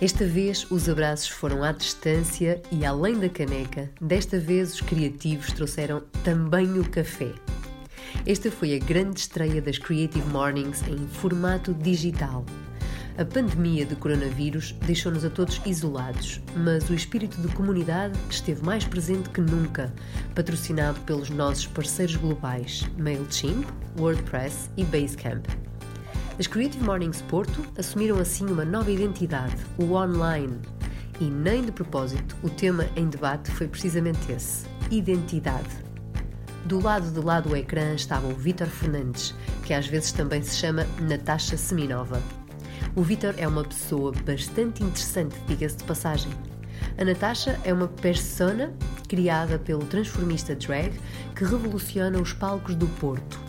Esta vez os abraços foram à distância e além da caneca, desta vez os criativos trouxeram também o café. Esta foi a grande estreia das Creative Mornings em formato digital. A pandemia de coronavírus deixou-nos a todos isolados, mas o espírito de comunidade esteve mais presente que nunca, patrocinado pelos nossos parceiros globais MailChimp, WordPress e Basecamp. As Creative Mornings Porto assumiram assim uma nova identidade, o online. E nem de propósito, o tema em debate foi precisamente esse: identidade. Do lado de lá do ecrã estava o Vítor Fernandes, que às vezes também se chama Natasha Seminova. O Vítor é uma pessoa bastante interessante, diga-se de passagem. A Natasha é uma persona criada pelo transformista drag que revoluciona os palcos do Porto.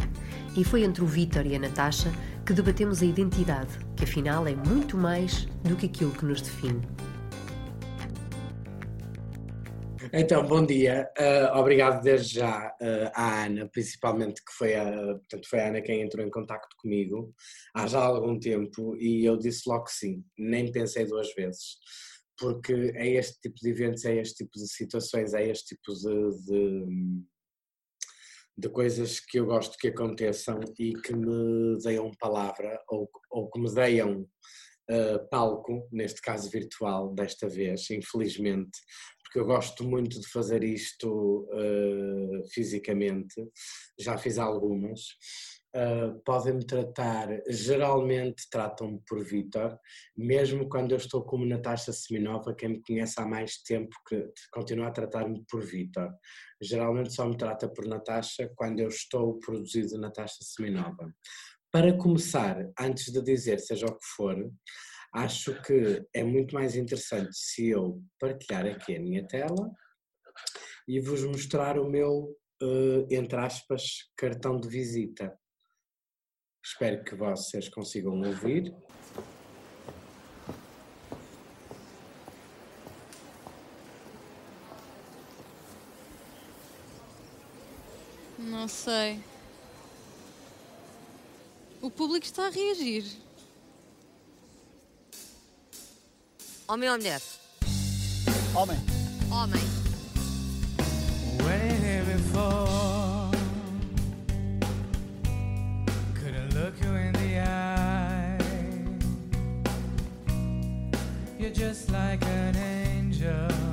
E foi entre o Vítor e a Natasha que debatemos a identidade, que afinal é muito mais do que aquilo que nos define. Então, bom dia. Uh, obrigado desde já uh, à Ana, principalmente que foi a, portanto, foi a Ana quem entrou em contato comigo há já algum tempo e eu disse logo que sim, nem pensei duas vezes, porque é este tipo de eventos, é este tipo de situações, é este tipo de, de de coisas que eu gosto que aconteçam e que me deem palavra ou, ou que me deem uh, palco, neste caso virtual, desta vez, infelizmente, porque eu gosto muito de fazer isto uh, fisicamente, já fiz algumas uh, podem-me tratar, geralmente tratam-me por Vitor, mesmo quando eu estou como Natasha Seminova, quem me conhece há mais tempo que continua a tratar-me por Vitor. Geralmente só me trata por Natasha quando eu estou produzido Natasha Seminova. Para começar, antes de dizer seja o que for, acho que é muito mais interessante se eu partilhar aqui a minha tela e vos mostrar o meu, uh, entre aspas, cartão de visita. Espero que vocês consigam ouvir. Não sei. O público está a reagir. Homem ou mulher? Homem. Homem. Here before. look you in the eye. You're just like an angel.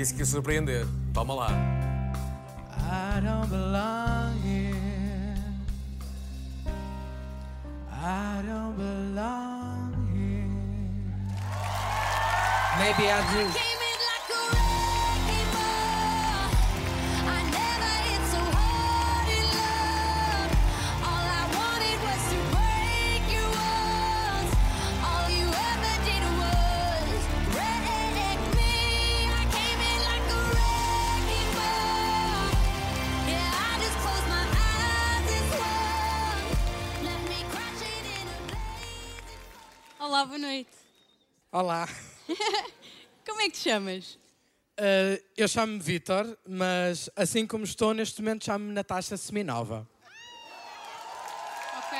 Disse que ia surpreender. Toma lá. Olá. Como é que te chamas? Uh, eu chamo-me Vitor, mas assim como estou neste momento, chamo-me Natasha Seminova. Ok.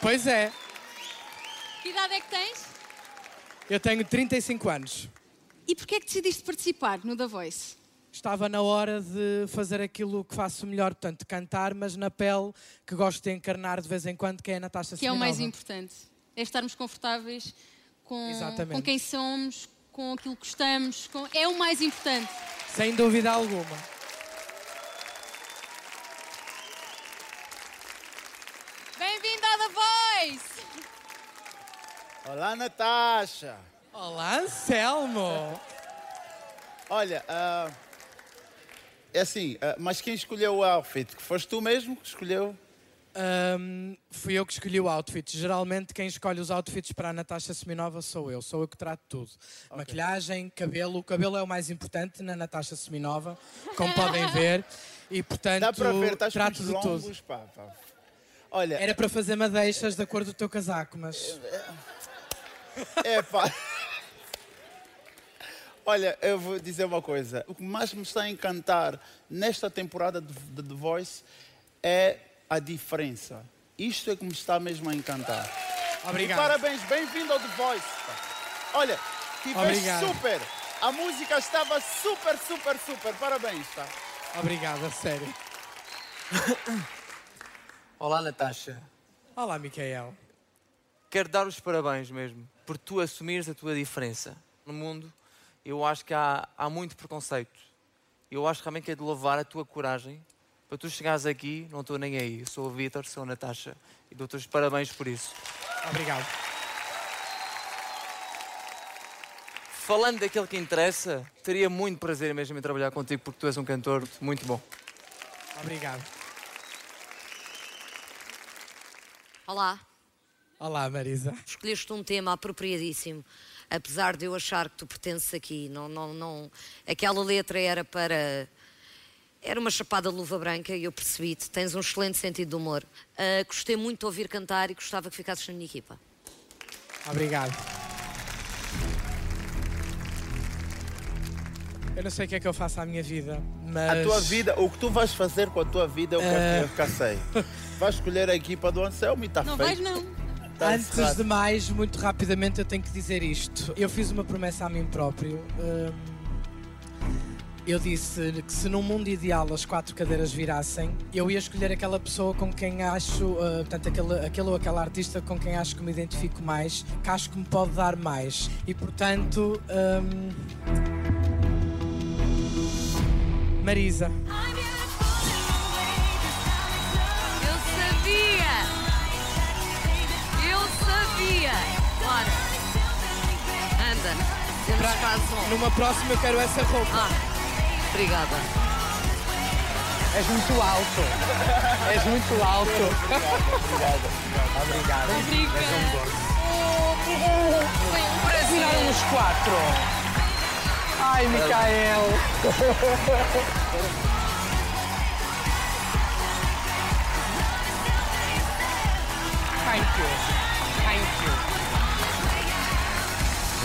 Pois é, Que idade é que tens? eu tenho 35 anos. E porquê é que decidiste participar no The Voice? Estava na hora de fazer aquilo que faço melhor, portanto, cantar, mas na pele que gosto de encarnar de vez em quando, que é a Natasha Que é o Seminova. mais importante. É estarmos confortáveis com, com quem somos, com aquilo que gostamos. Com... É o mais importante. Sem dúvida alguma. Bem-vindo à The Voice! Olá, Natasha. Olá, Anselmo! Olha, ah, é assim, ah, mas quem escolheu o outfit? Que foste tu mesmo que escolheu? Ahm, fui eu que escolhi o outfit. Geralmente quem escolhe os outfits para a Natasha Seminova sou eu. Sou eu que trato tudo. Maquilhagem, cabelo. O cabelo é o mais importante na Natasha Seminova, como podem ver. E portanto Dá para ver, estás trato de tudo. longos, pá, pá. Olha, Era para fazer madeixas da cor do teu casaco, mas é pá. Olha, eu vou dizer uma coisa. O que mais me está a encantar nesta temporada de, de The Voice é a diferença. Isto é que me está mesmo a encantar. E obrigado. parabéns, bem-vindo ao The Voice. Olha, tiveste super. A música estava super, super, super. Parabéns, tá? Obrigado, a sério. Olá, Natasha. Olá, Micael. Quero dar os parabéns mesmo por tu assumires a tua diferença. No mundo, eu acho que há, há muito preconceito. Eu acho realmente que é de louvar a tua coragem para tu chegares aqui, não estou nem aí. Eu sou o Vitor, sou a Natasha e dou-te os parabéns por isso. Obrigado. Falando daquele que interessa, teria muito prazer mesmo em trabalhar contigo porque tu és um cantor muito bom. Obrigado. Olá, Olá, Marisa. escolheste um tema apropriadíssimo. Apesar de eu achar que tu pertences aqui, não, não, não. Aquela letra era para. Era uma chapada de luva branca e eu percebi-te. Tens um excelente sentido de humor. Ah, gostei muito de ouvir cantar e gostava que ficasses na minha equipa. Obrigado. Eu não sei o que é que eu faço à minha vida, mas. A tua vida, o que tu vais fazer com a tua vida, eu quero que eu sei. Vais escolher a equipa do Anselmo e está Não feito. vais, não. Tá Antes encerrado. de mais, muito rapidamente, eu tenho que dizer isto. Eu fiz uma promessa a mim próprio. Hum, eu disse que se num mundo ideal as quatro cadeiras virassem, eu ia escolher aquela pessoa com quem acho, uh, portanto, aquele, aquele ou aquela artista com quem acho que me identifico mais, que acho que me pode dar mais. E portanto. hum, Marisa. Eu sabia! Eu sabia! Bora! Anda, Pra-. Numa próxima eu quero essa roupa. Ah, obrigada. És muito alto. És muito alto. Obrigado. Foi um prazer. Viraram os quatro. Ai, Micael. Thank you. Thank you.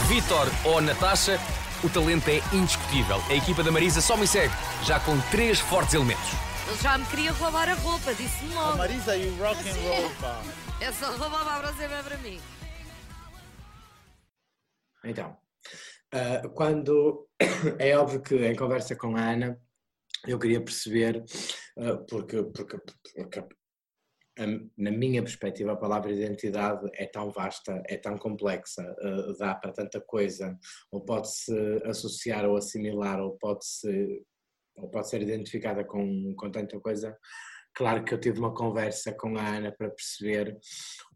Vitor ou Natasha, o talento é indiscutível. A equipa da Marisa só me segue, já com três fortes elementos. Ele já me queria roubar a roupa, disse-me A logo. Marisa e o rock and roll, pá. Essa roupa vai para sempre para mim. Então, ah, quando é óbvio que em conversa com a Ana eu queria perceber, ah, porque, porque, porque a- na minha perspectiva a palavra identidade é tão vasta, é tão complexa, ah, dá para tanta coisa, ou pode-se associar ou assimilar, ou pode-se ou pode ser identificada com, com tanta coisa. Claro que eu tive uma conversa com a Ana para perceber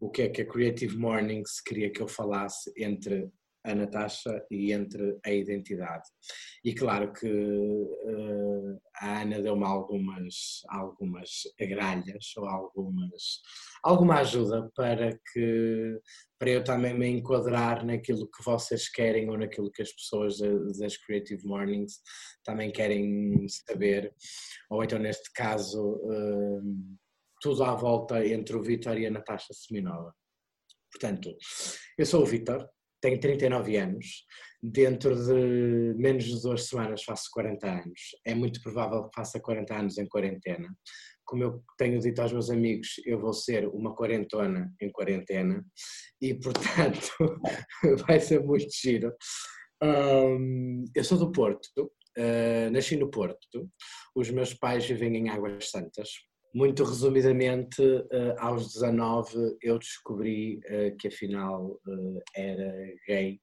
o que é que a Creative Mornings queria que eu falasse entre a Natasha e entre a identidade. E claro que eh, a Ana deu-me algumas, algumas gralhas ou algumas, alguma ajuda para que para eu também me enquadrar naquilo que vocês querem ou naquilo que as pessoas da- das Creative Mornings também querem saber, ou então neste caso eh, tudo à volta entre o Vitor e a Natasha Seminova. Portanto, eu sou o Vitor, tenho 39 anos, dentro de menos de duas semanas faço 40 anos. É muito provável que faça 40 anos em quarentena. Como eu tenho dito aos meus amigos, eu vou ser uma quarentona em quarentena e, portanto, vai ser muito giro. Um, eu sou do Porto, uh, nasci no Porto, os meus pais vivem em Águas Santas. Muito resumidamente, uh, aos 19 eu descobri uh, que afinal era gay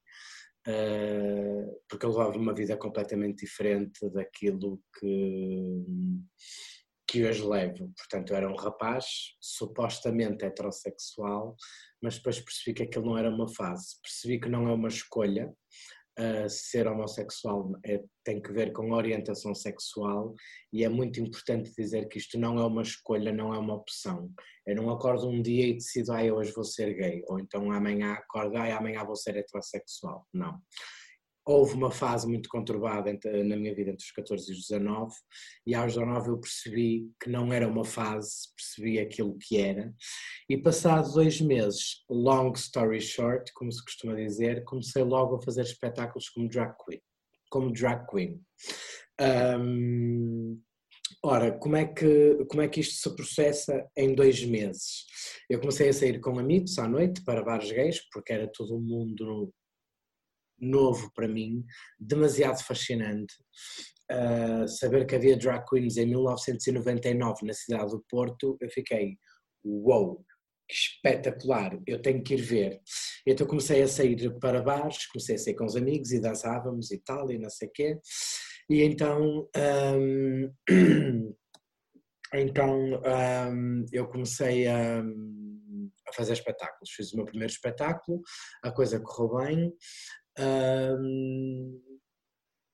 porque eu levava uma vida completamente diferente daquilo que, que hoje levo. Portanto, eu era um rapaz supostamente heterossexual, mas depois percebi que aquilo não era uma fase. Percebi que não é uma escolha, uh, ser homossexual é, tem que ver com orientação sexual e é muito importante dizer que isto não é uma escolha, não é uma opção. Eu não acordo um dia e decido, ah, hoje vou ser gay, ou então amanhã acordo, ah, amanhã vou ser heterossexual. Não houve uma fase muito conturbada na minha vida entre os 14 e os 19 e aos 19 eu percebi que não era uma fase, percebi aquilo que era e passados dois meses, long story short, como se costuma dizer, comecei logo a fazer espetáculos como drag queen. Como drag queen. Um, Ora, como é, que, como é que isto se processa em dois meses? Eu comecei a sair com amigos à noite para bares gays, porque era todo mundo novo para mim, demasiado fascinante. Uh, saber que havia drag queens em 1999 na cidade do Porto, eu fiquei, uou, que espetacular, eu tenho que ir ver. Então comecei a sair para bares, comecei a sair com os amigos e dançávamos e tal, e não sei o quê. E então, um, então um, eu comecei a, a fazer espetáculos. Fiz o meu primeiro espetáculo, a coisa correu bem, um,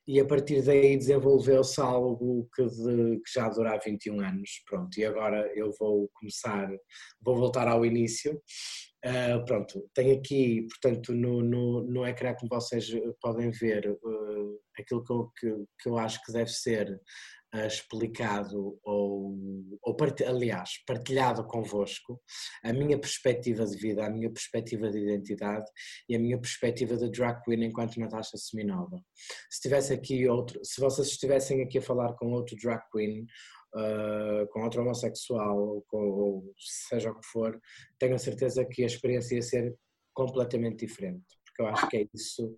e a partir daí desenvolveu-se algo que, de, que, já dura há 21 anos, pronto, e agora eu vou começar, vou voltar ao início, uh, pronto, tenho aqui, portanto, no, no, no ecrã como vocês podem ver, uh, aquilo que eu, que, que eu acho que deve ser explicado ou, ou part... aliás, partilhado convosco a minha perspectiva de vida, a minha perspectiva de identidade e a minha perspectiva de drag queen enquanto Natasha Seminova. Se tivesse aqui outro, se vocês estivessem aqui a falar com outro drag queen Uh, com outro homossexual ou, com, ou seja o que for, tenho a certeza que a experiência ia ser completamente diferente, porque eu acho que é isso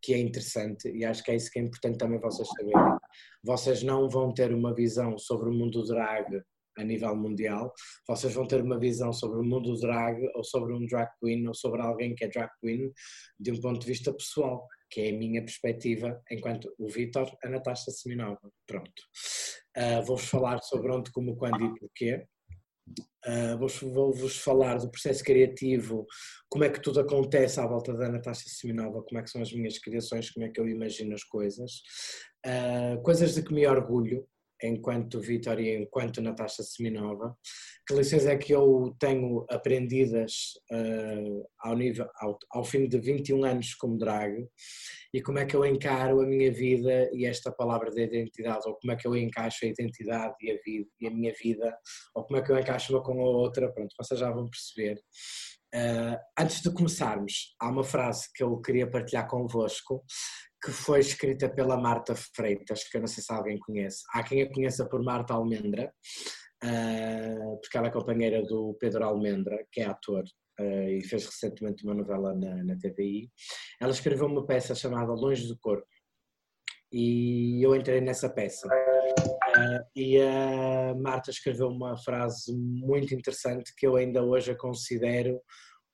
que é interessante e acho que é isso que é importante também vocês saberem. Vocês não vão ter uma visão sobre o mundo drag a nível mundial, vocês vão ter uma visão sobre o mundo drag ou sobre um drag queen ou sobre alguém que é drag queen de um ponto de vista pessoal, que é a minha perspectiva enquanto o Vitor, a Natasha Seminova. Pronto. Uh, Vou-vos falar sobre onde, como, quando e porquê. Uh, Vou-vos falar do processo criativo, como é que tudo acontece à volta da Natasha Simonova, como é que são as minhas criações, como é que eu imagino as coisas, uh, coisas de que me orgulho, enquanto Vitor e enquanto Natasha Seminova, que lições é que eu tenho aprendidas uh, ao, nível, ao, ao fim de 21 anos como drag? E como é que eu encaro a minha vida e esta palavra de identidade, ou como é que eu encaixo a identidade e a, vida, e a minha vida, ou como é que eu encaixo uma com a outra, pronto, vocês já vão perceber. Uh, antes de começarmos, há uma frase que eu queria partilhar convosco, que foi escrita pela Marta Freitas, que eu não sei se alguém conhece. Há quem a conheça por Marta Almendra, uh, porque ela é companheira do Pedro Almendra, que é ator uh, e fez recentemente uma novela na, na TVI. Ela escreveu uma peça chamada Longe do Corpo e eu entrei nessa peça. Uh, e a Marta escreveu uma frase muito interessante que eu ainda hoje a considero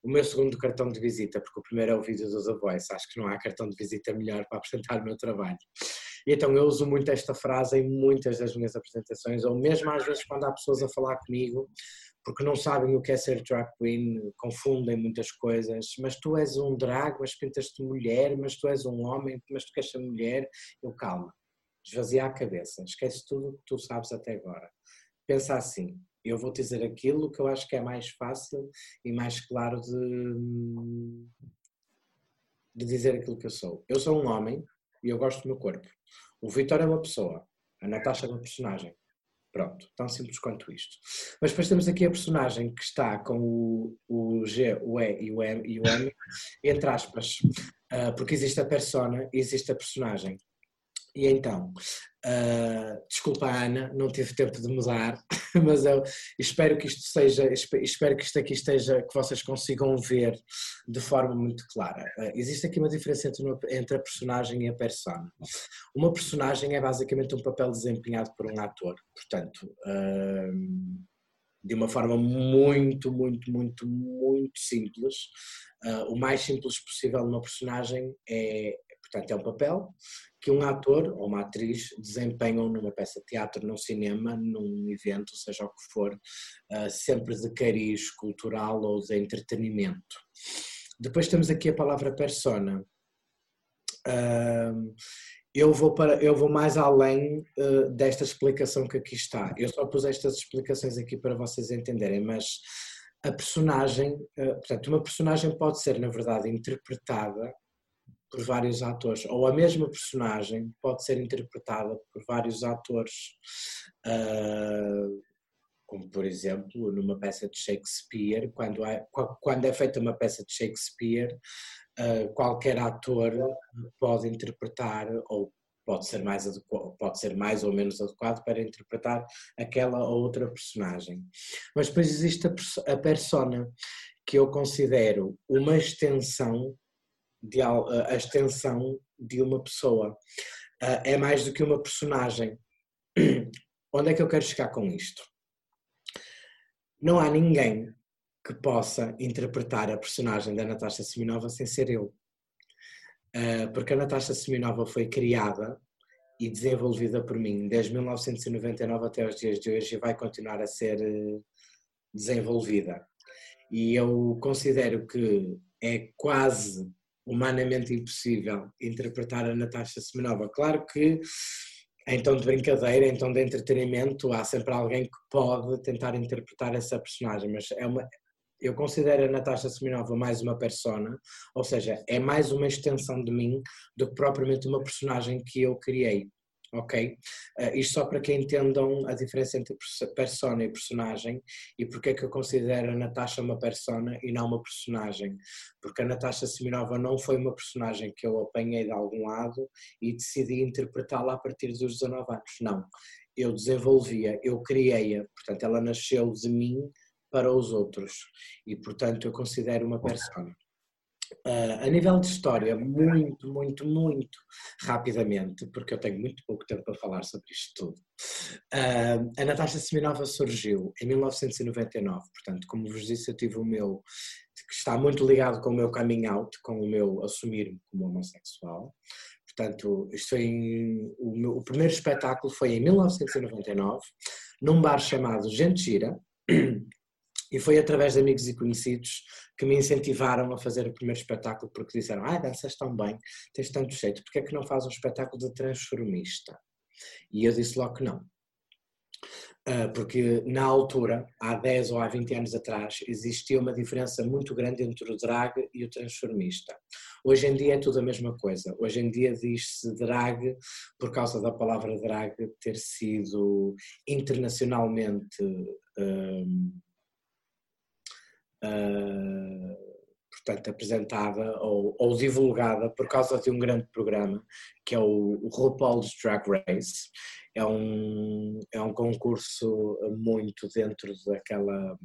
o meu segundo cartão de visita, porque o primeiro é o vídeo dos avós, acho que não há cartão de visita melhor para apresentar o meu trabalho. E então eu uso muito esta frase em muitas das minhas apresentações, ou mesmo às vezes quando há pessoas a falar comigo, porque não sabem o que é ser drag queen, confundem muitas coisas, mas tu és um drag, mas pintas-te mulher, mas tu és um homem, mas tu queres ser mulher, eu calma, esvazia a cabeça, esquece tudo o que tu sabes até agora. Pensa assim, eu vou dizer aquilo que eu acho que é mais fácil e mais claro de, de dizer aquilo que eu sou. Eu sou um homem e eu gosto do meu corpo. O Vitor é uma pessoa, a Natasha é uma personagem. Pronto, tão simples quanto isto. Mas depois temos aqui a personagem que está com o, o G, o E e o M, e o M entre aspas, uh, porque existe a persona e existe a personagem. E então, uh, desculpa Ana, não tive tempo de mudar, mas eu espero que isto seja, espero que isto aqui esteja, que vocês consigam ver de forma muito clara. Uh, existe aqui uma diferença entre, uma, entre a personagem e a persona. Uma personagem é basicamente um papel desempenhado por um ator, portanto, uh, de uma forma muito, muito, muito, muito simples. o mais simples possível numa personagem é, portanto, é um papel que um ator ou uma atriz desempenham numa peça de teatro, num cinema, num evento, seja o que for, uh, sempre de cariz cultural ou de entretenimento. Depois temos aqui a palavra persona. Eu vou, para, eu vou mais além uh, desta explicação que aqui está. Eu só pus estas explicações aqui para vocês entenderem, mas a personagem, portanto, uma personagem pode ser, na verdade, interpretada por vários atores, ou a mesma personagem pode ser interpretada por vários atores, uh, como por exemplo numa peça de Shakespeare, quando é, quando é feita uma peça de Shakespeare, uh, qualquer ator pode interpretar ou pode ser mais adequado, pode ser mais ou menos adequado para interpretar aquela ou outra personagem. Mas depois existe a, persona que eu considero uma extensão de, a extensão de uma pessoa. É mais do que uma personagem. Onde é que eu quero chegar com isto? Não há ninguém que possa interpretar a personagem da Natasha Seminova sem ser eu. Porque a Natasha Seminova foi criada e desenvolvida por mim desde 1999 até os dias de hoje e vai continuar a ser eh, desenvolvida. E eu considero que é quase humanamente impossível interpretar a Natasha Semenova. Claro que em tom de brincadeira, em tom de entretenimento, há sempre alguém que pode tentar interpretar essa personagem, mas é uma, eu considero a Natasha Semenova mais uma persona, ou seja, é mais uma extensão de mim do que propriamente uma personagem que eu criei ok? Uh, isto só para que entendam a diferença entre persona e personagem e porque é que eu considero a Natasha uma persona e não uma personagem. Porque a Natasha Seminova não foi uma personagem que eu apanhei de algum lado e decidi interpretá-la a partir dos 19 anos. Não. Eu desenvolvia, eu criei-a, portanto, ela nasceu de mim para os outros e, portanto, eu considero uma persona. Uh, a nível de história, muito, muito, muito rapidamente, porque eu tenho muito pouco tempo para falar sobre isto tudo. Uh, a Natasha Seminova surgiu em 1999, portanto, como vos disse, eu tive o meu, que está muito ligado com o meu coming out, com o meu assumir-me como homossexual. Portanto, isto em, o, meu, o primeiro espetáculo foi em 1999, num bar chamado Gente Gira, e foi através de amigos e conhecidos que me incentivaram a fazer o primeiro espetáculo, porque disseram: Ah, danças tão bem, tens tanto jeito, porque é que não fazes um espetáculo de transformista? E eu disse logo que não. Ah, porque na altura, há 10 ou há 20 anos atrás, existia uma diferença muito grande entre o drag e o transformista. Hoje em dia é tudo a mesma coisa. Hoje em dia diz-se drag por causa da palavra drag ter sido internacionalmente. Um, uh, portanto, apresentada ou, ou, divulgada por causa de um grande programa que é o, o RuPaul's Drag Race. É um, é um concurso muito dentro daquela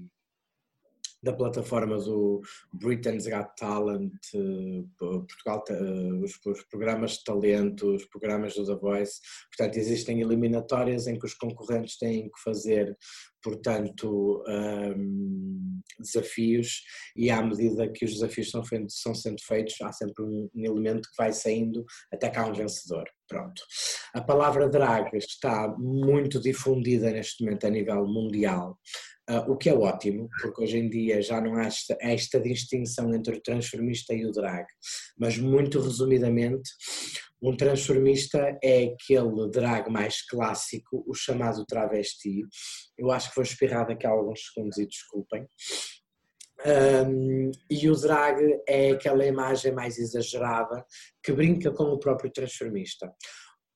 da plataforma do Britain's Got Talent, eh, Portugal, eh, os, os, programas de talento, os programas do The Voice. Portanto, existem eliminatórias em que os concorrentes têm que fazer, portanto, um, desafios e à medida que os desafios são, são sendo feitos, há sempre um elemento que vai saindo até cá um vencedor. Pronto. A palavra drag está muito difundida neste momento a nível mundial. Uh, o que é ótimo, porque hoje em dia já não há esta, esta, distinção entre o transformista e o drag, mas muito resumidamente, um transformista é aquele drag mais clássico, o chamado travesti. Eu acho que vou espirrar daqui a alguns segundos e desculpem. Um, e o drag é aquela imagem mais exagerada que brinca com o próprio transformista.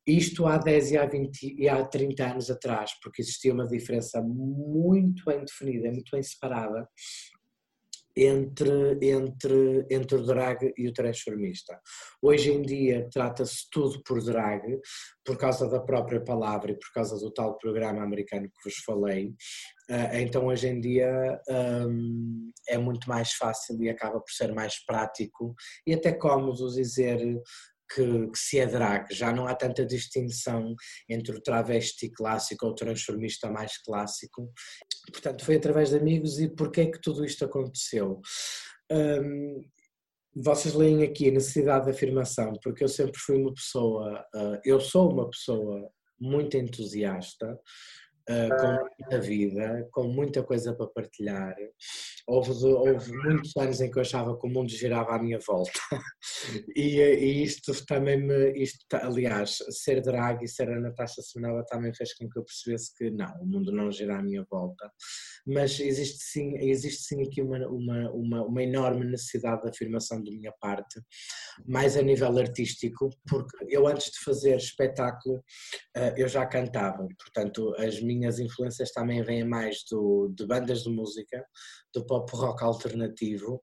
Isto há 10 e há, 20, e há 30 anos atrás, porque existia uma diferença muito bem definida, muito bem separada entre, entre, entre o drag e o transformista. Hoje em dia trata-se tudo por drag, por causa da própria palavra e por causa do tal programa americano que vos falei. Ah, então hoje em dia um, é muito mais fácil e acaba por ser mais prático e até cómodo dizer que, que, se é drag, já não há tanta distinção entre o travesti clássico ou o transformista mais clássico. Portanto, foi através de amigos e porquê que tudo isto aconteceu? Um, vocês leem aqui a necessidade de afirmação, porque eu sempre fui uma pessoa, uh, eu sou uma pessoa muito entusiasta, uh, com muita vida, com muita coisa para partilhar. Houve, houve muitos anos em que eu achava que o mundo girava à minha volta. E, e, isto também me, isto, aliás, ser drag e ser a Natasha Semenova também fez com que eu percebesse que não, o mundo não gira à minha volta, mas existe sim, existe sim aqui uma, uma, uma, uma enorme necessidade de afirmação da minha parte, mais a nível artístico, porque eu antes de fazer espetáculo uh, eu já cantava, portanto as minhas minhas influências também vêm mais do, de bandas de música, do pop rock alternativo,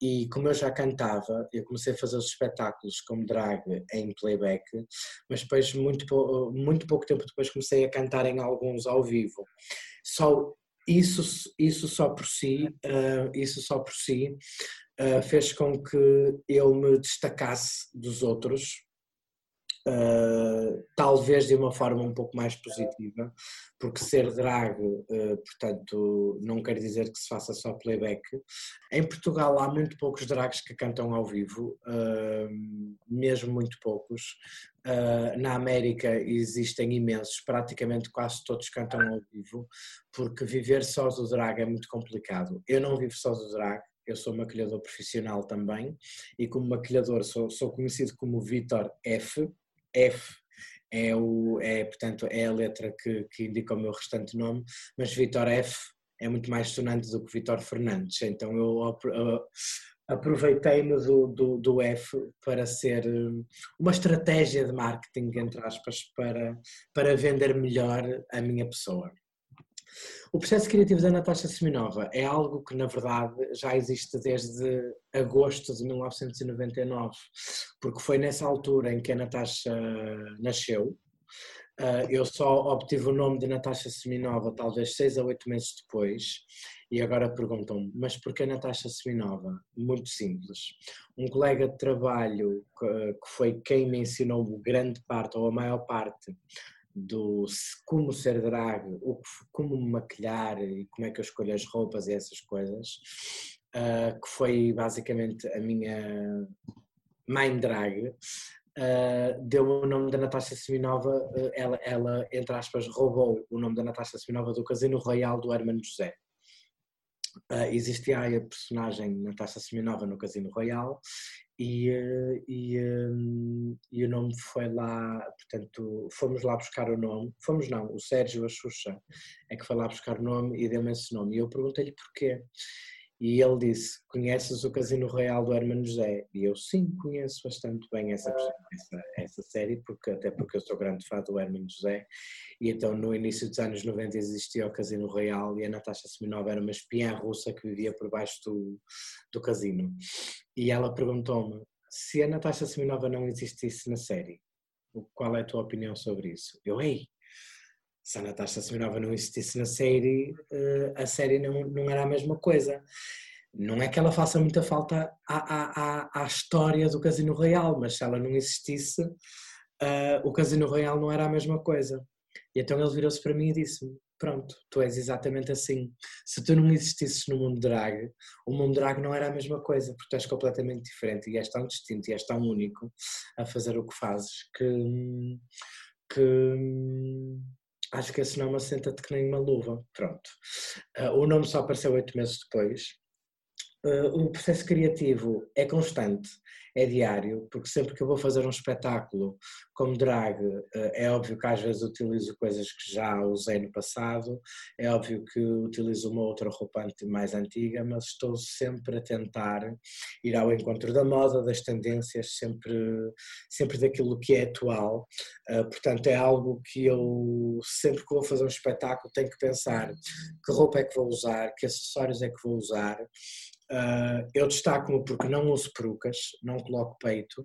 e como eu já cantava, eu comecei a fazer os espetáculos como drag em playback, mas depois, muito, muito pouco tempo depois, comecei a cantar em alguns ao vivo. Só isso, isso só por si, uh, isso só por si uh, fez com que eu me destacasse dos outros, Uh, talvez de uma forma um pouco mais positiva, porque ser drag, uh, portanto, não quer dizer que se faça só playback. Em Portugal há muito poucos drags que cantam ao vivo, uh, mesmo muito poucos. na América existem imensos, praticamente quase todos cantam ao vivo, porque viver só do drag é muito complicado. Eu não vivo só do drag, eu sou maquilhador profissional também e como maquilhador sou, sou conhecido como Vitor F, F é, o, é, portanto, é a letra que, que indica o meu restante nome, mas Vitor F é muito mais sonante do que Vitor Fernandes, então eu aproveitei-me do, do, do, F para ser hum, uma estratégia de marketing, entre aspas, para, para vender melhor a minha pessoa. O processo criativo da Natasha Seminova é algo que, na verdade, já existe desde agosto de 1999, porque foi nessa altura em que a Natasha nasceu. Ah, eu só obtive o nome de Natasha Seminova talvez seis a oito meses depois, e agora perguntam-me, mas porquê Natasha Seminova? Muito simples. Um colega de trabalho que foi quem me ensinou grande parte, ou a maior parte, do como ser drag, como me maquilhar e como é que eu escolho as roupas e essas coisas, uh, que foi basicamente a minha mãe drag, uh, deu o nome da Natasha Seminova, uh, ela, ela, entre aspas, roubou o nome da Natasha Seminova do Casino Royal do Hermano José. Uh, existia a personagem Natasha Seminova no Casino Royal e, eh, e, um, e, o nome foi lá, portanto, fomos lá buscar o nome, fomos não, o Sérgio, a Xuxa, é que foi lá buscar o nome e deu-me esse nome. E eu perguntei-lhe porquê. E ele disse: Conheces o Casino Real do Hermano José? E eu, sim, conheço bastante bem essa, essa, essa, série, porque, até porque eu sou grande fã do Hermano José. E então, no início dos anos 90, existia o Casino Real e a Natasha Seminova era uma espiã russa que vivia por baixo do, do casino. E ela perguntou-me: se a Natasha Seminova não existisse na série, qual é a tua opinião sobre isso? Eu, ei, se a Natasha Seminova não existisse na série, eh, a série não, não era a mesma coisa. Não é que ela faça muita falta à, à, à história do Casino Real, mas se ela não existisse, uh, o Casino Real não era a mesma coisa. E então ele virou-se para mim e disse-me: Pronto, tu és exatamente assim. Se tu não existisses no mundo drag, o mundo drag não era a mesma coisa, porque tu és completamente diferente e és tão distinto e és tão único a fazer o que fazes que. que acho que esse nome assenta-te que nem uma luva. Pronto. Uh, o nome só apareceu oito meses depois. Uh, o processo criativo é constante, é diário, porque sempre que eu vou fazer um espetáculo como drag, uh, é óbvio que às vezes utilizo coisas que já usei no passado, é óbvio que utilizo uma outra roupa mais antiga, mas estou sempre a tentar ir ao encontro da moda, das tendências, sempre, sempre daquilo que é atual. Uh, portanto, é algo que eu sempre que vou fazer um espetáculo tenho que pensar que roupa é que vou usar, que acessórios é que vou usar Uh, eu destaco-me porque não uso perucas, não coloco peito,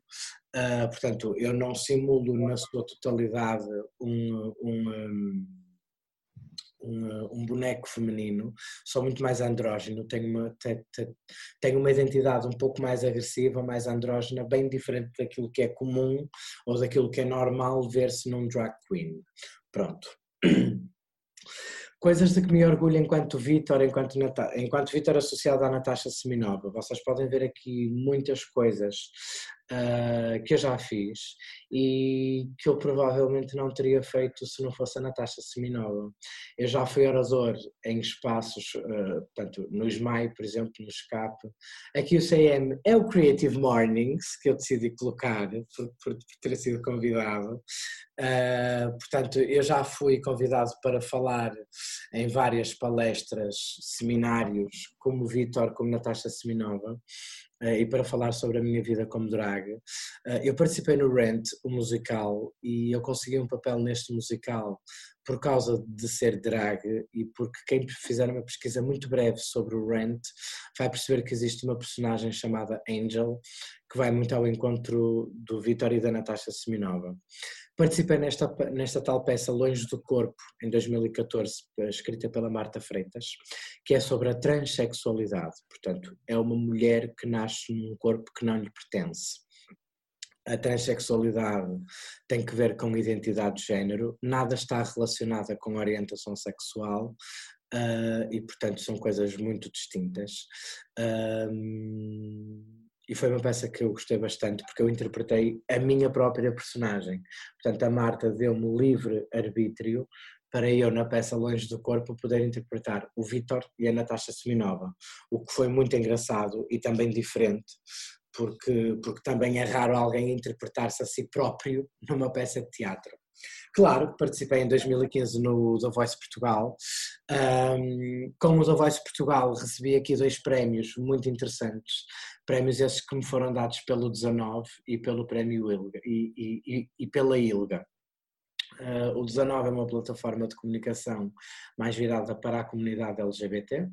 uh, portanto, eu não simulo na sua totalidade um, um, um, um boneco feminino, sou muito mais andrógeno, tenho uma, te, te, tenho uma identidade um pouco mais agressiva, mais andrógena, bem diferente daquilo que é comum ou daquilo que é normal ver-se num drag queen. Pronto. Coisas de que me orgulho enquanto Vítor, enquanto, enquanto Vítor associado à Natasha Seminova. Vocês podem ver aqui muitas coisas uh, que eu já fiz e que eu provavelmente não teria feito se não fosse a Natasha Seminova. Eu já fui orador em espaços, uh, portanto, no SMAI, por exemplo, no Escape. Aqui o CM é o Creative Mornings, que eu decidi colocar por, por, por ter sido convidado. Uh, portanto, eu já fui convidado para falar em várias palestras, seminários, como Vitor, como Natasha Seminova, e para falar sobre a minha vida como drag. Uh, eu participei no Rent, o musical, e eu consegui um papel neste musical por causa de ser drag e porque quem fizer uma pesquisa muito breve sobre o Rent vai perceber que existe uma personagem chamada Angel que vai muito ao encontro do Vitor e da Natasha Seminova. Participei nesta, nesta tal peça Longe do Corpo, em 2014, escrita pela Marta Freitas, que é sobre a transexualidade. Portanto, é uma mulher que nasce num corpo que não lhe pertence. A transexualidade tem que ver com identidade de género, nada está relacionada com orientação sexual, uh, e portanto são coisas muito distintas. Uh, e foi uma peça que eu gostei bastante porque eu interpretei a minha própria personagem. Portanto, a Marta deu-me livre arbítrio para eu, na peça Longe do Corpo, poder interpretar o Vítor e a Natasha Seminova, o que foi muito engraçado e também diferente, porque, porque também é raro alguém interpretar-se a si próprio numa peça de teatro. Claro, participei em 2015 no The Voice Portugal. Um, com o The Voice Portugal recebi aqui dois prémios muito interessantes. Prémios esses que me foram dados pelo 19 e pelo prémio ILGA, e, e, e pela ILGA. Uh, o 19 é uma plataforma de comunicação mais virada para a comunidade LGBT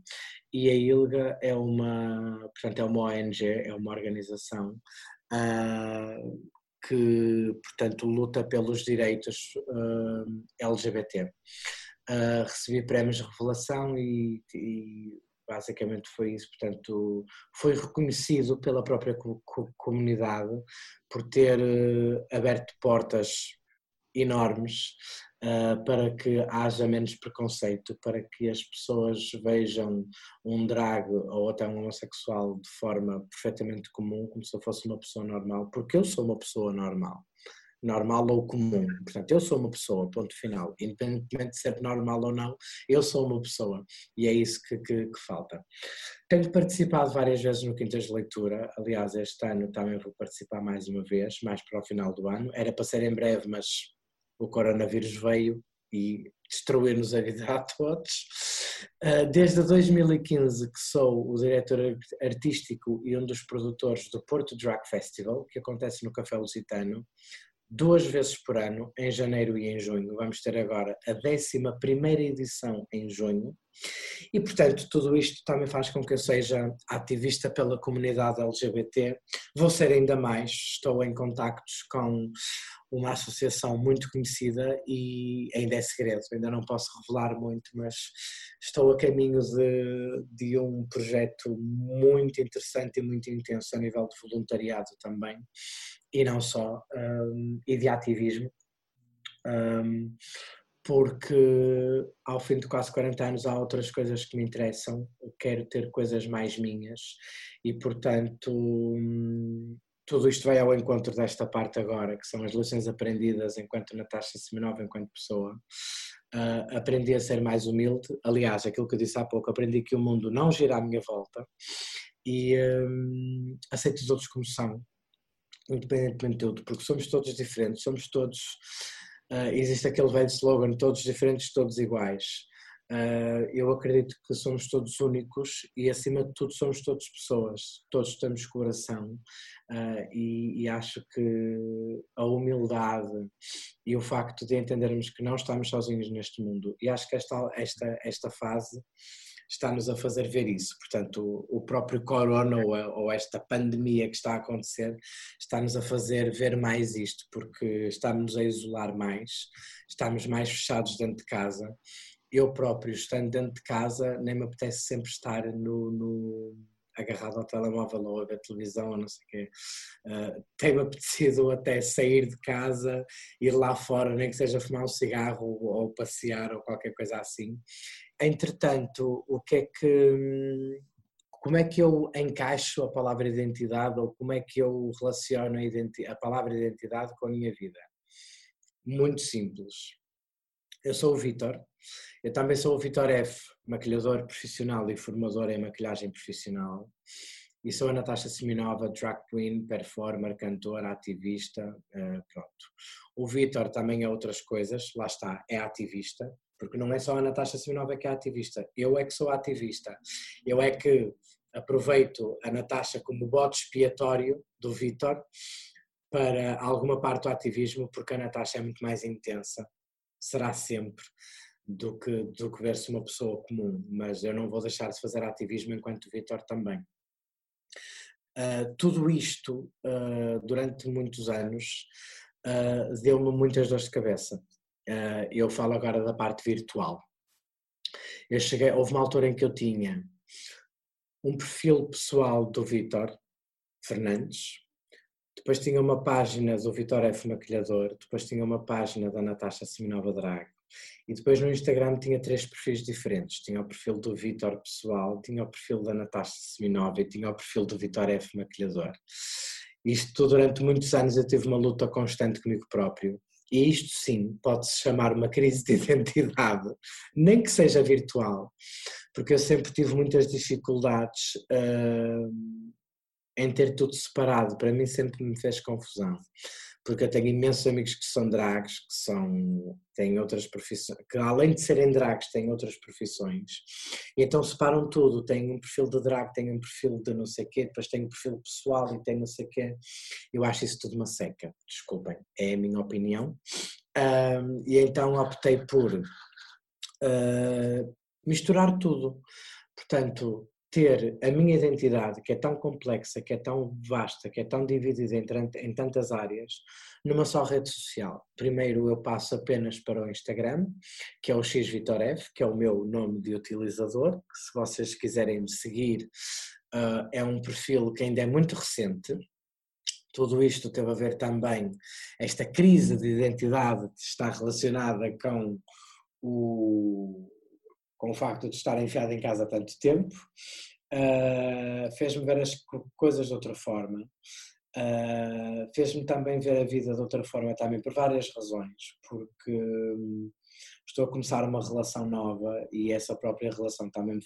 e a ILGA é uma, portanto, é uma ONG, é uma organização uh, que, portanto, luta pelos direitos uh, eh, LGBT. Recebi prémios de revelação e, e, basicamente foi isso, portanto, foi reconhecido pela própria co comunidade por ter uh, aberto portas enormes uh, para que haja menos preconceito, para que as pessoas vejam um drag ou até um homossexual de forma perfeitamente comum, como se eu fosse uma pessoa normal, porque eu sou uma pessoa normal. Normal ou comum. Portanto, eu sou uma pessoa, ponto final. Independentemente de ser normal ou não, eu sou uma pessoa. E é isso que, que, que falta. Tenho participado várias vezes no Quintas de Leitura. Aliás, este ano também vou participar mais uma vez, mais para o final do ano. Era para ser em breve, mas o coronavírus veio e destruiu-nos a vida a todos. Ah, desde 2015 que sou o diretor artístico e um dos produtores do Porto Drag Festival, que acontece no Café Lusitano, duas vezes por ano, em janeiro e em junho. Vamos ter agora a 11 edição em junho. E, portanto, tudo isto também faz com que eu seja ativista pela comunidade LGBT. Vou ser ainda mais, estou em contactos com uma associação muito conhecida e ainda é segredo, ainda não posso revelar muito, mas estou a caminho de, de um projeto muito interessante e muito intenso a nível de voluntariado também, e não só, um, e de ativismo. Um, porque ao fim de quase 40 anos há outras coisas que me interessam, quero ter coisas mais minhas. E portanto hum, tudo isto vai ao encontro desta parte agora, que são as lições aprendidas enquanto Natasha Semenova, enquanto pessoa. Uh, aprendi a ser mais humilde, aliás, aquilo que eu disse há pouco, aprendi que o mundo não gira à minha volta. E um, aceito os outros como são, independentemente de tudo, porque somos todos diferentes, somos todos. Uh, existe aquele velho slogan: todos diferentes, todos iguais. Uh, eu acredito que somos todos únicos e, acima de tudo, somos todos pessoas, todos temos coração uh, e, e, acho que a humildade e o facto de entendermos que não estamos sozinhos neste mundo, e acho que esta, esta, esta fase está-nos a fazer ver isso. Portanto, o, próprio corona ou, ou, esta pandemia que está a acontecer está-nos a fazer ver mais isto, porque estamos a isolar mais, estamos mais fechados dentro de casa. Eu próprio, estando dentro de casa, nem me apetece sempre estar no, no agarrado ao telemóvel ou a ver televisão ou não sei o quê. Uh, Tem-me apetecido até sair de casa, ir lá fora, nem que seja fumar um cigarro ou passear ou qualquer coisa assim. Entretanto, o que é que. Como é que eu encaixo a palavra identidade ou como é que eu relaciono a, a palavra identidade com a minha vida? Muito simples. Eu sou o Vitor, eu também sou o Vitor F, maquilhador profissional e formador em maquilhagem profissional. E sou a Natasha Siminova, drag queen, performer, cantora, ativista, uh, pronto. O Vitor também é outras coisas, lá está, é ativista, porque não é só a Natasha Simonova que é ativista, eu é que sou ativista, eu é que aproveito a Natasha como bote expiatório do Vitor para alguma parte do ativismo, porque a Natasha é muito mais intensa, será sempre, do que, do que ver-se uma pessoa comum, mas eu não vou deixar de fazer ativismo enquanto o Vitor também. Uh, tudo isto, uh, durante muitos anos, uh, deu-me muitas dores de cabeça. Uh, eu falo agora da parte virtual. Eu cheguei, houve uma altura em que eu tinha um perfil pessoal do Vitor Fernandes, depois tinha uma página do Vitor F. Maquilhador, depois tinha uma página da Natasha Seminova Drago, e depois no Instagram tinha três perfis diferentes. Tinha o perfil do Vitor pessoal, tinha o perfil da Natasha Seminova e tinha o perfil do Vitor F. Maquilhador. Isto durante muitos anos eu tive uma luta constante comigo próprio e isto sim pode-se chamar uma crise de identidade, nem que seja virtual, porque eu sempre tive muitas dificuldades uh, em ter tudo separado, para mim sempre me fez confusão porque eu tenho imensos amigos que são drags, que são, têm outras profissões, que além de serem drags têm outras profissões, e então separam tudo, tem um perfil de drag, tem um perfil de não sei quê, depois tem um perfil pessoal e tem não sei quê, eu acho isso tudo uma seca, desculpem, é a minha opinião, um, e então optei por uh, misturar tudo, portanto, ter a minha identidade, que é tão complexa, que é tão vasta, que é tão dividida em, tantas áreas, numa só rede social. Primeiro eu passo apenas para o Instagram, que é o xvitorev, que é o meu nome de utilizador, que se vocês quiserem me seguir, uh, é um perfil que ainda é muito recente, tudo isto teve a ver também, esta crise de identidade está relacionada com o, com o facto de estar enfiado em casa há tanto tempo, uh, fez-me ver as coisas de outra forma, uh, fez-me também ver a vida de outra forma também por várias razões, porque um, estou a começar uma relação nova e essa própria relação também me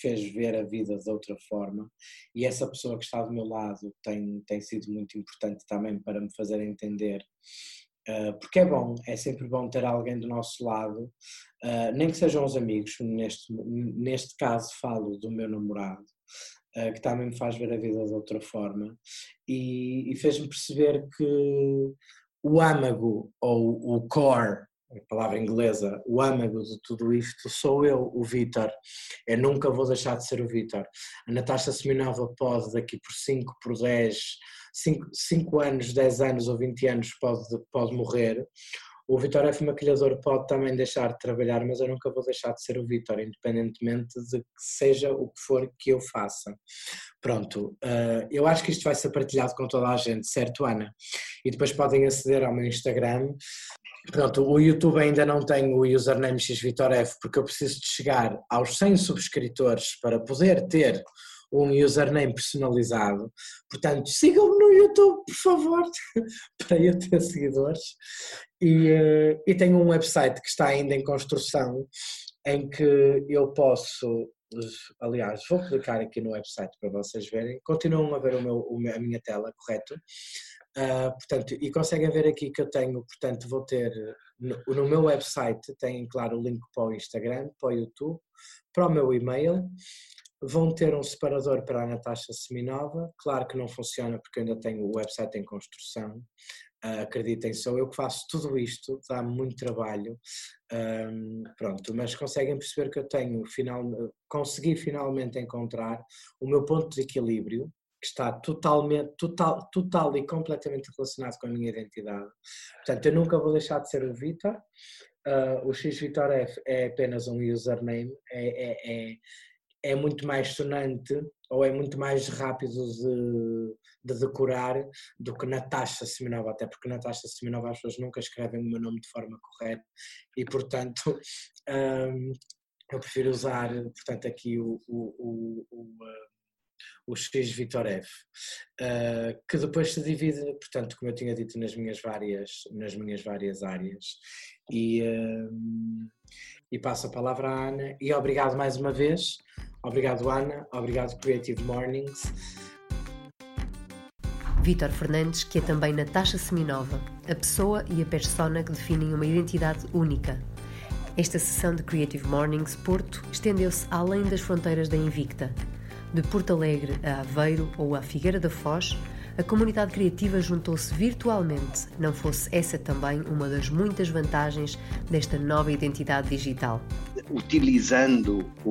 fez ver a vida de outra forma e essa pessoa que está do meu lado tem, tem sido muito importante também para me fazer entender porque é bom, é sempre bom ter alguém do nosso lado uh, nem que sejam os amigos, neste, neste caso falo do meu namorado, uh, que também me faz ver a vida de outra forma, e, e fez-me perceber que o âmago, ou o core, a palavra inglesa, o âmago de tudo isto sou eu, o Vitor. Eu nunca vou deixar de ser o Vitor. A Natasha Seminova pode, daqui por 5, por 10, 5 anos, 10 anos ou 20 anos, pode, pode morrer. O Vitor F. Maquilhador pode também deixar de trabalhar, mas eu nunca vou deixar de ser o Vitor, independentemente de que seja o que for que eu faça. Pronto, uh, eu acho que isto vai ser partilhado com toda a gente, certo, Ana? E depois podem aceder ao meu Instagram. Pronto, o YouTube ainda não tem o username xvitorf, porque eu preciso de chegar aos 100 subscritores para poder ter um username personalizado. Portanto, sigam-me no YouTube, por favor, para eu ter seguidores. E, eh, e tenho um website que está ainda em construção, em que eu posso aliás, vou clicar aqui no website para vocês verem. Continuam a ver o meu, a minha tela, correto? Uh, portanto, e conseguem ver aqui que eu tenho, portanto, vou ter no, no, meu website, tem claro o link para o Instagram, para o YouTube, para o meu e-mail. Vão ter um separador para a Natasha Seminova. Claro que não funciona porque ainda tenho o website em construção. Uh, acreditem, sou eu que faço tudo isto, dá muito trabalho. Um, pronto, mas conseguem perceber que eu tenho, final, consegui finalmente encontrar o meu ponto de equilíbrio que está totalmente, total, total e completamente relacionado com a minha identidade. Portanto, eu nunca vou deixar de ser o Vitor. Uh, o X Vitor F é apenas um username, é, é, é, é, muito mais sonante ou é muito mais rápido de, de decorar do que Natasha Seminova, até porque Natasha Seminova as pessoas nunca escrevem o meu nome de forma correta e, portanto, um, eu prefiro usar, portanto, aqui o, o, o, o o X Vitor F, uh, que depois se divide, portanto, como eu tinha dito, nas minhas várias, nas minhas várias áreas. E, uh, e passo a palavra à Ana. E obrigado mais uma vez. Obrigado, Ana. Obrigado, Creative Mornings. Vítor Fernandes, que é também Natasha Seminova, a pessoa e a persona que definem uma identidade única. Esta sessão de Creative Mornings Porto estendeu-se além das fronteiras da Invicta de Porto Alegre a Aveiro ou a Figueira da Foz, a comunidade criativa juntou-se virtualmente, não fosse essa também uma das muitas vantagens desta nova identidade digital. Utilizando o,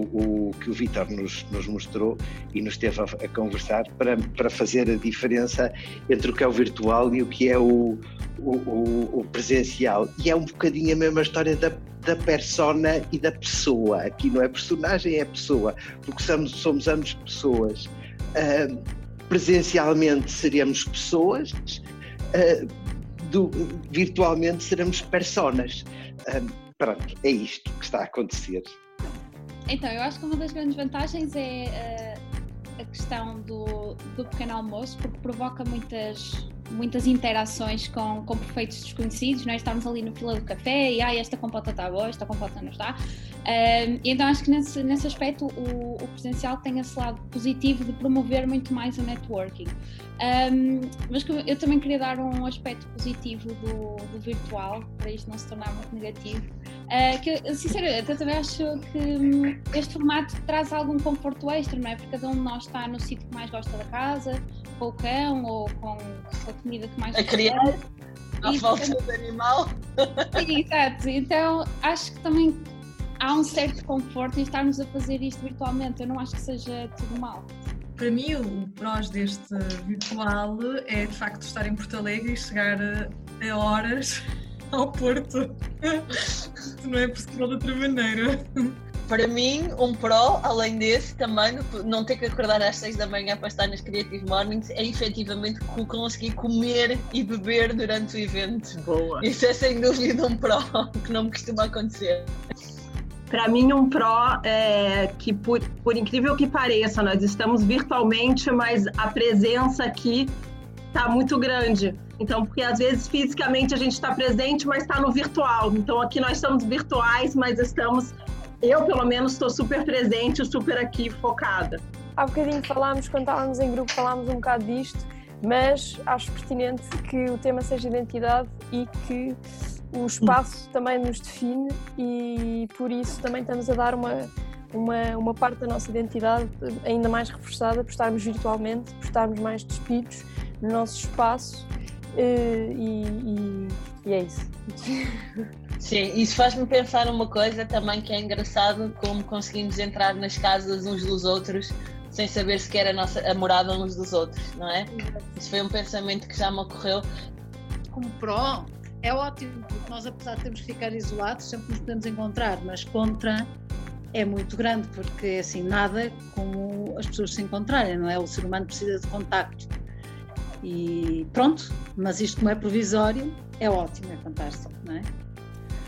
o que o Vitor nos, nos, mostrou e nos teve a, a, conversar para, para fazer a diferença entre o que é o virtual e o que é o, o, o presencial. E é um bocadinho a mesma história da da persona e da pessoa. Aqui não é personagem, é pessoa, porque somos, somos ambos pessoas. Uh, presencialmente seremos pessoas, uh, do, virtualmente seremos personas. Uh, pronto, é isto que está a acontecer. Então, eu acho que uma das grandes vantagens é a questão do, do pequeno almoço, porque provoca muitas muitas interações com, com perfeitos desconhecidos, não é? Estarmos ali no fila do café e ah, esta compota está boa, esta compota não está. Um, então acho que nesse, nesse aspecto o, o presencial tem esse lado positivo de promover muito mais o networking. Um, mas eu também queria dar um aspecto positivo do, do virtual, para isto não se tornar muito negativo. Uh, que, sinceramente, eu também acho que hum, este formato traz algum conforto extra, não é? Porque cada um de nós está no sítio que mais gosta da casa, com o cão ou com a comida que mais A criança, à falta de animal. Sim, exato. Então acho que também há um certo conforto em estarmos a fazer isto virtualmente. Eu não acho que seja tudo mal. Para mim, o prós deste virtual é de facto estar em Porto Alegre e chegar a horas ao Porto. não é possível de outra maneira. Para mim, um pró, além desse, também, não ter que acordar às 6 da manhã para estar nas Creative Mornings, é efetivamente conseguir comer e beber durante o evento. Boa. Isso é sem dúvida um pró que não me costuma acontecer. Para mim, um pró é que, por, por incrível que pareça, nós estamos virtualmente, mas a presença aqui está muito grande. Então, porque às vezes fisicamente a gente está presente, mas está no virtual. Então, aqui nós estamos virtuais, mas estamos, eu pelo menos, estou super presente, super aqui focada. Há bocadinho falámos, quando estávamos em grupo, falámos um bocado disto, mas acho pertinente que o tema seja identidade e que o espaço também nos define e por isso também estamos a dar uma, uma, uma parte da nossa identidade ainda mais reforçada por estarmos virtualmente, por estarmos mais despidos no nosso espaço eh, e, e, e é isso. Sim, isso faz-me pensar uma coisa também que é engraçado, como conseguimos entrar nas casas uns dos outros sem saber sequer a, nossa, a morada uns dos outros, não é? Isso foi um pensamento que já me ocorreu. Como pró, é ótimo, porque nós, apesar de termos que ficar isolados, sempre nos podemos encontrar, mas contra é muito grande, porque assim, nada como as pessoas se encontrarem, não é? O ser humano precisa de contacto. E pronto, mas isto como é provisório, é ótimo, é fantástico, não é?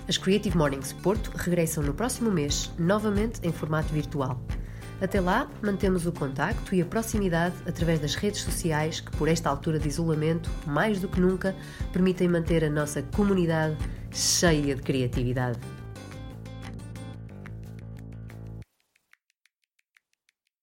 As Creative Mornings Porto regressam no próximo mês, novamente em formato virtual. Até lá, mantemos o contacto e a proximidade através das redes sociais que, por esta altura de isolamento, mais do que nunca, permitem manter a nossa comunidade cheia de criatividade.